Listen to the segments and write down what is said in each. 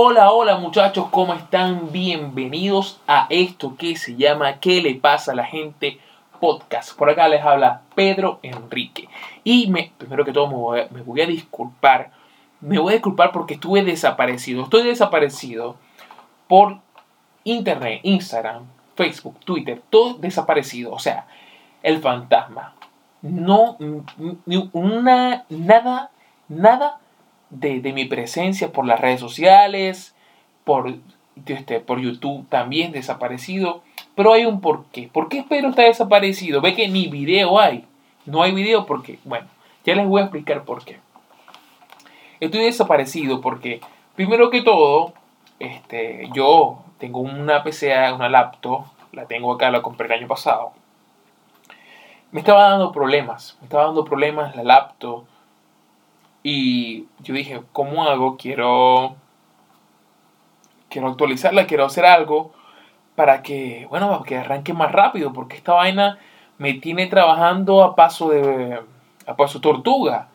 Hola, hola muchachos, ¿cómo están? Bienvenidos a esto que se llama ¿Qué le pasa a la gente? Podcast. Por acá les habla Pedro Enrique. Y me, primero que todo me voy, a, me voy a disculpar. Me voy a disculpar porque estuve desaparecido. Estoy desaparecido por internet, Instagram, Facebook, Twitter, todo desaparecido. O sea, el fantasma. No, ni una, nada, nada de, de, mi presencia por las redes sociales, por, este, por YouTube también desaparecido. Pero hay un porqué. ¿Por qué Pedro está desaparecido? Ve que ni video hay. No hay video porque, bueno, ya les voy a explicar por qué. Estoy desaparecido porque, primero que todo, este, yo tengo una PCA, una laptop, la tengo acá, la compré el año pasado. Me estaba dando problemas, me estaba dando problemas la laptop y yo dije, ¿cómo hago? Quiero, quiero actualizarla, quiero hacer algo para que, bueno, para que arranque más rápido, porque esta vaina me tiene trabajando a paso de, a paso tortuga.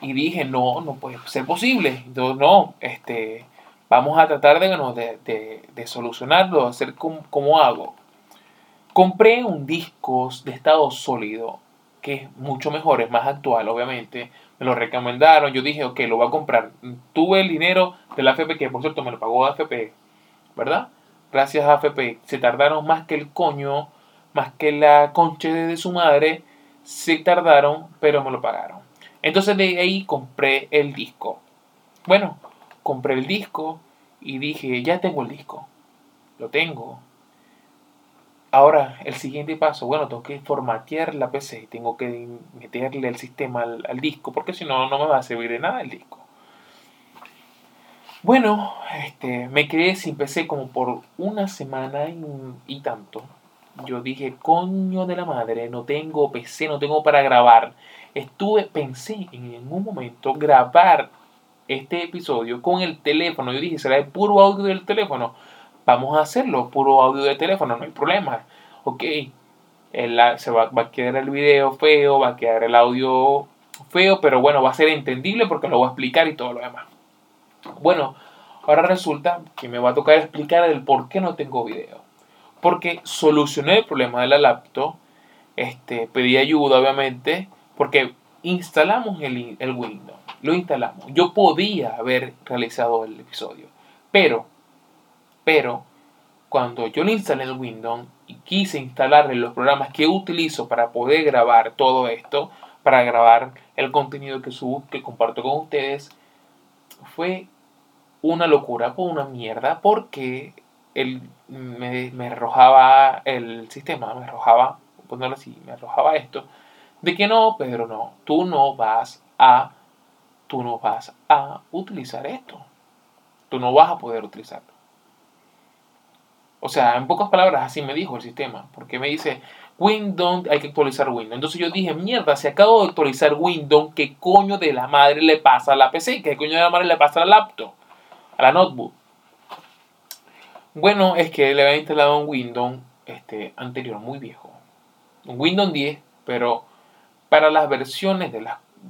Y dije, no, no puede ser posible. Entonces, no, este, vamos a tratar de, bueno, de, de, solucionarlo, hacer como hago. Compré un disco de estado sólido, que es mucho mejor, es más actual, obviamente me lo recomendaron, yo dije, ok, lo voy a comprar. Tuve el dinero de la AFP, que por cierto me lo pagó AFP, ¿verdad? Gracias a AFP. Se tardaron más que el coño, más que la concha de su madre, se tardaron, pero me lo pagaron. Entonces de ahí compré el disco. Bueno, compré el disco y dije, ya tengo el disco. Lo tengo. Ahora, el siguiente paso, bueno, tengo que formatear la PC, tengo que meterle el sistema al, disco, porque si no, no me va a servir de nada el disco. Bueno, este, me quedé sin PC como por una semana y, y, tanto. Yo dije, coño de la madre, no tengo PC, no tengo para grabar. Estuve, pensé en un momento grabar este episodio con el teléfono. Yo dije, será el puro audio del teléfono vamos a hacerlo, puro audio de teléfono, no hay problema. Ok, el, se va, va, a quedar el video feo, va a quedar el audio feo, pero bueno, va a ser entendible porque lo voy a explicar y todo lo demás. Bueno, ahora resulta que me va a tocar explicar el por qué no tengo video. Porque solucioné el problema de la laptop, este, pedí ayuda obviamente, porque instalamos el, el Windows, lo instalamos. Yo podía haber realizado el episodio, pero pero cuando yo le instalé el Windows y quise instalarle los programas que utilizo para poder grabar todo esto, para grabar el contenido que subo, que comparto con ustedes, fue una locura, fue una mierda, porque él me, me arrojaba el sistema, me arrojaba, ponerlo así, me arrojaba esto, de que no, Pedro, no, tú no vas a, tú no vas a utilizar esto, tú no vas a poder utilizarlo. O sea, en pocas palabras, así me dijo el sistema. Porque me dice, Windows, hay que actualizar Windows. Entonces yo dije, mierda, si acabo de actualizar Windows, ¿qué coño de la madre le pasa a la PC? ¿Qué coño de la madre le pasa a la laptop? A la notebook. Bueno, es que le había instalado un Windows este, anterior, muy viejo. Un Windows 10, pero para las versiones de,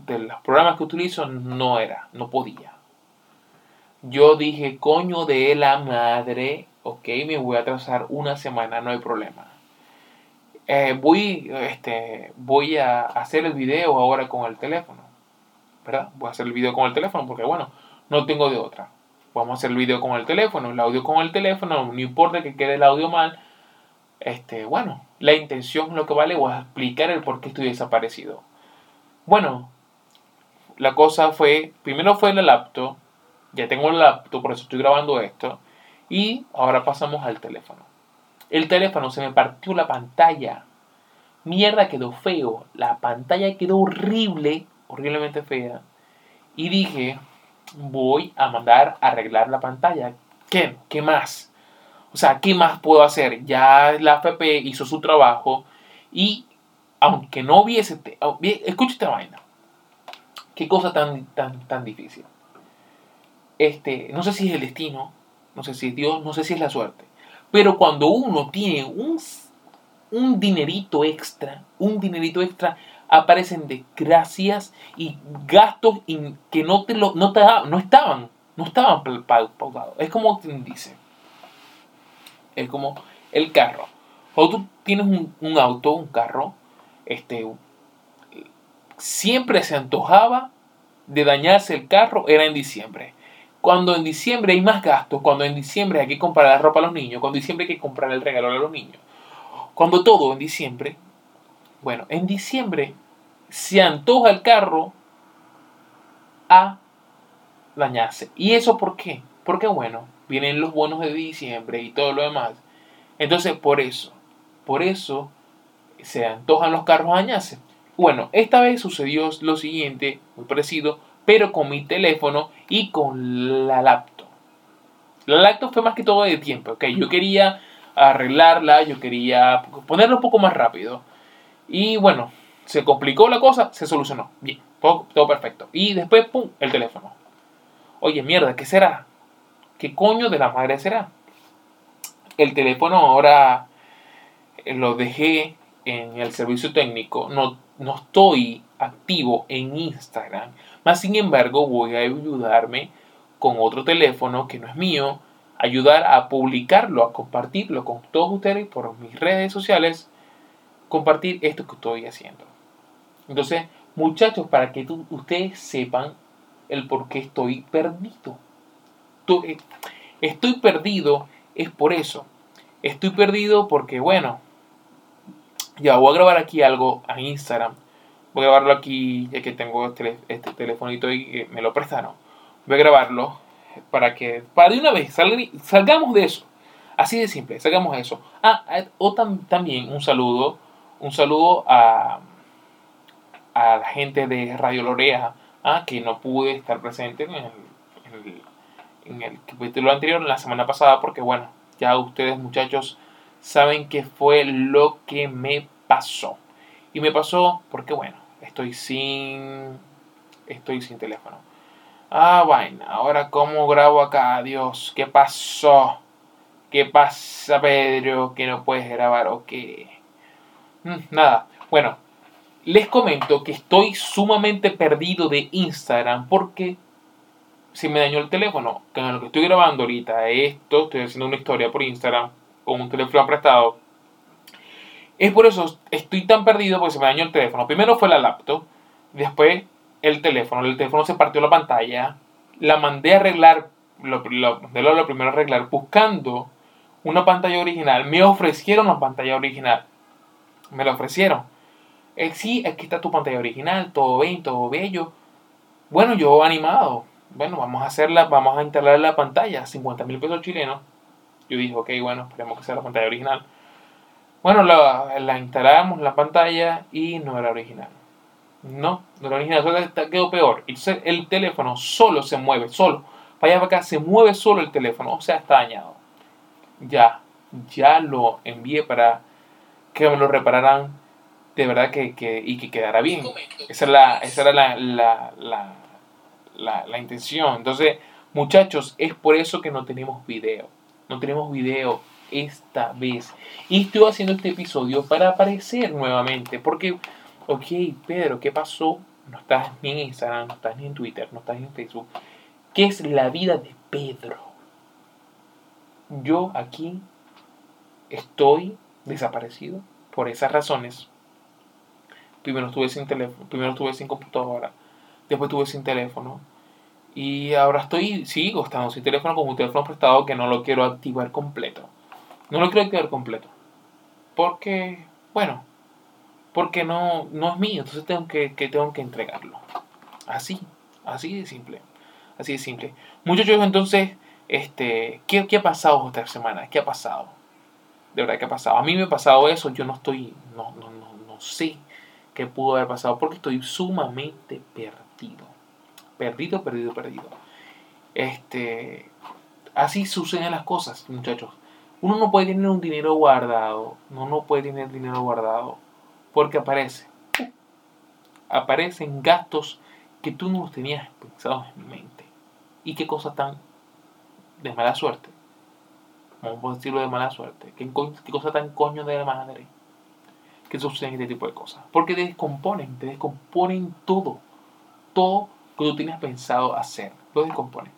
de los programas que utilizo no era, no podía. Yo dije, coño de la madre, ok, me voy a atrasar una semana, no hay problema. Eh, voy, este, voy a hacer el video ahora con el teléfono, ¿verdad? Voy a hacer el video con el teléfono porque, bueno, no tengo de otra. Vamos a hacer el video con el teléfono, el audio con el teléfono, no importa que quede el audio mal. Este, bueno, la intención lo que vale, voy a explicar el por qué estoy desaparecido. Bueno, la cosa fue, primero fue la laptop, ya tengo la laptop, por eso estoy grabando esto. Y ahora pasamos al teléfono. El teléfono se me partió la pantalla. Mierda, quedó feo. La pantalla quedó horrible, horriblemente fea. Y dije, voy a mandar a arreglar la pantalla. ¿Qué? ¿Qué más? O sea, ¿qué más puedo hacer? Ya la FP hizo su trabajo y aunque no hubiese... Escucha esta vaina. Qué cosa tan, tan, tan difícil. Este, no sé si es el destino, no sé si es Dios, no sé si es la suerte. Pero cuando uno tiene un, un dinerito extra, un dinerito extra, aparecen desgracias y gastos que no, te lo, no, te, no estaban. no estaban pautados. Es como dice, es como el carro. O tú tienes un, un auto, un carro, este, siempre se antojaba de dañarse el carro, era en diciembre. Cuando en diciembre hay más gastos, cuando en diciembre hay que comprar la ropa a los niños, cuando en diciembre hay que comprar el regalo a los niños, cuando todo en diciembre, bueno, en diciembre se antoja el carro a dañarse. ¿Y eso por qué? Porque bueno, vienen los bonos de diciembre y todo lo demás. Entonces, por eso, por eso se antojan los carros dañarse. Bueno, esta vez sucedió lo siguiente, muy parecido, pero con mi teléfono y con la laptop. La laptop fue más que todo de tiempo, ¿ok? Yo quería arreglarla, yo quería ponerla un poco más rápido. Y bueno, se complicó la cosa, se solucionó. Bien, todo, todo perfecto. Y después, ¡pum!, el teléfono. Oye, mierda, ¿qué será? ¿Qué coño de la madre será? El teléfono ahora lo dejé en el servicio técnico, no, no estoy activo en Instagram, más sin embargo voy a ayudarme con otro teléfono que no es mío, ayudar a publicarlo, a compartirlo con todos ustedes por mis redes sociales, compartir esto que estoy haciendo. Entonces, muchachos, para que ustedes sepan el por qué estoy perdido. Eh, estoy perdido es por eso. Estoy perdido porque, bueno, ya voy a grabar aquí algo a Instagram. Voy a grabarlo aquí, ya que tengo este, este telefonito y me lo prestaron. Voy a grabarlo para que, para de una vez, salgamos de eso. Así de simple, salgamos de eso. Ah, eh, o también un saludo, un saludo a, a la gente de Radio Lorea, ah, que no pude estar presente en el, en el, en el capítulo anterior, la semana pasada, porque bueno, ya ustedes muchachos saben qué fue lo que me pasó. Y me pasó porque, bueno, estoy sin. Estoy sin teléfono. Ah, vaina. Ahora, ¿cómo grabo acá? Dios, ¿qué pasó? ¿Qué pasa, Pedro? ¿Que no puedes grabar o qué? Mm, nada. Bueno, les comento que estoy sumamente perdido de Instagram porque se me dañó el teléfono. Con lo que estoy grabando ahorita, esto, estoy haciendo una historia por Instagram con un teléfono prestado. Es por eso estoy tan perdido porque se me dañó el teléfono. Primero fue la laptop, después el teléfono. El teléfono se partió la pantalla. La mandé a arreglar, lo, lo, primero a arreglar, buscando una pantalla original. Me ofrecieron la pantalla original. Me la ofrecieron. Eh, sí, aquí está tu pantalla original, todo bien, todo bello. Bueno, yo animado. Bueno, vamos a hacerla, vamos a instalar la pantalla, 50 mil pesos chilenos. Yo dije, ok, bueno, esperemos que sea la pantalla original. Bueno, la, la instalamos la pantalla y no era original. No, no era original, solo quedó peor. Entonces el teléfono solo se mueve, solo. Para allá para acá se mueve solo el teléfono, o sea, está dañado. Ya, ya lo envié para que me lo repararan de verdad que, que y que quedara bien. Esa, la, esa era la, la, la, la, la intención. Entonces, muchachos, es por eso que no tenemos video. No tenemos video esta vez. Y estoy haciendo este episodio para aparecer nuevamente. Porque, ok, Pedro, ¿qué pasó? No estás ni en Instagram, no estás ni en Twitter, no estás ni en Facebook. ¿Qué es la vida de Pedro? Yo aquí estoy desaparecido por esas razones. Primero estuve sin teléfono, primero estuve sin computadora, después estuve sin teléfono, y ahora estoy, sigo estando sin teléfono con un teléfono prestado que no lo quiero activar completo. No lo quiero activar completo. Porque, bueno, porque no, no es mío, entonces tengo que, tengo que entregarlo. Así, así de simple. Así de simple. Muchachos, entonces, este, ¿qué, ¿qué ha pasado esta semana? ¿Qué ha pasado? De verdad, ¿qué ha pasado? A mí me ha pasado eso, yo no estoy, no, no, no, no sé qué pudo haber pasado porque estoy sumamente perdido perdido, perdido, perdido. Este, así suceden las cosas, muchachos. Uno no puede tener un dinero guardado, uno no puede tener dinero guardado porque aparece. Aparecen gastos que tú no los tenías pensados en mente. Y qué cosa tan de mala suerte. Vamos a decirlo de mala suerte. Qué, qué cosa tan coño de la madre que suceden este tipo de cosas. Porque te descomponen, te descomponen todo. Todo que tú tienes pensado hacer. Lo descompone.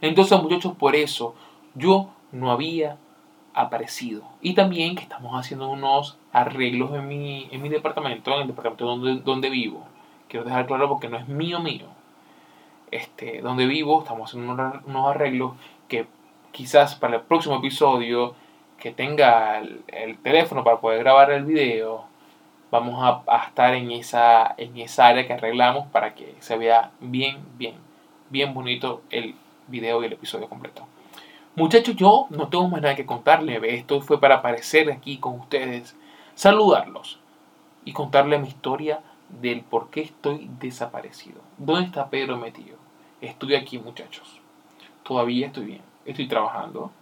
Entonces, muchachos, por eso yo no había aparecido. Y también que estamos haciendo unos arreglos en mi, en mi departamento, en el departamento donde, donde vivo. Quiero dejar claro porque no es mío mío. Este, donde vivo, estamos haciendo unos, arreglos que quizás para el próximo episodio que tenga el, teléfono para poder grabar el video, vamos a, a, estar en esa, en esa área que arreglamos para que se vea bien, bien, bien bonito el video y el episodio completo. Muchachos, yo no tengo más nada que contarles. Esto fue para aparecer aquí con ustedes, saludarlos y contarles mi historia del por qué estoy desaparecido. ¿Dónde está Pedro metido? Estoy aquí, muchachos. Todavía estoy bien. Estoy trabajando.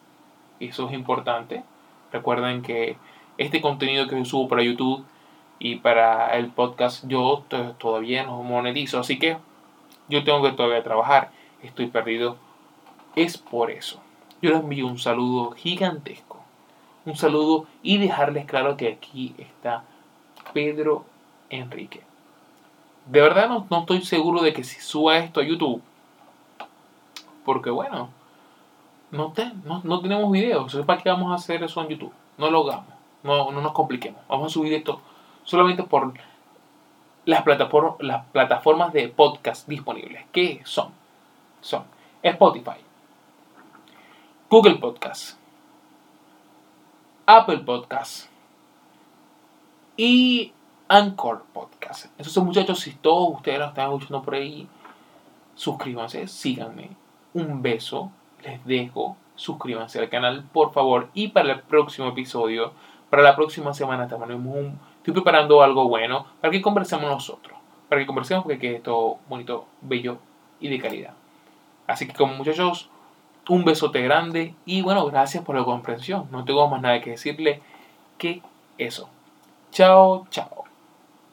Eso es importante. Recuerden que este contenido que subo para YouTube y para el podcast yo todavía no monetizo. Así que yo tengo que todavía trabajar. Estoy perdido. Es por eso yo les envío un saludo gigantesco. Un saludo y dejarles claro que aquí está Pedro Enrique. De verdad no, estoy seguro de que si suba esto a YouTube. Porque bueno, no, no, tenemos videos. ¿Para qué vamos a hacer eso en YouTube? No lo hagamos. No, no nos compliquemos. Vamos a subir esto solamente por las, plataformas, las plataformas de podcast disponibles. ¿Qué son? Son Spotify, Google Podcast, Apple Podcast y Anchor Podcast. Esos muchachos, si todos ustedes lo están escuchando por ahí, suscríbanse, síganme. Un beso, les dejo. Suscríbanse al canal, por favor. Y para el próximo episodio, para la próxima semana, estoy preparando algo bueno para que conversemos nosotros. Para que conversemos porque quede todo bonito, bello y de calidad. Así que como muchachos, un besote grande y bueno, gracias por la comprensión. No tengo más nada que decirle que eso. Chao, chao.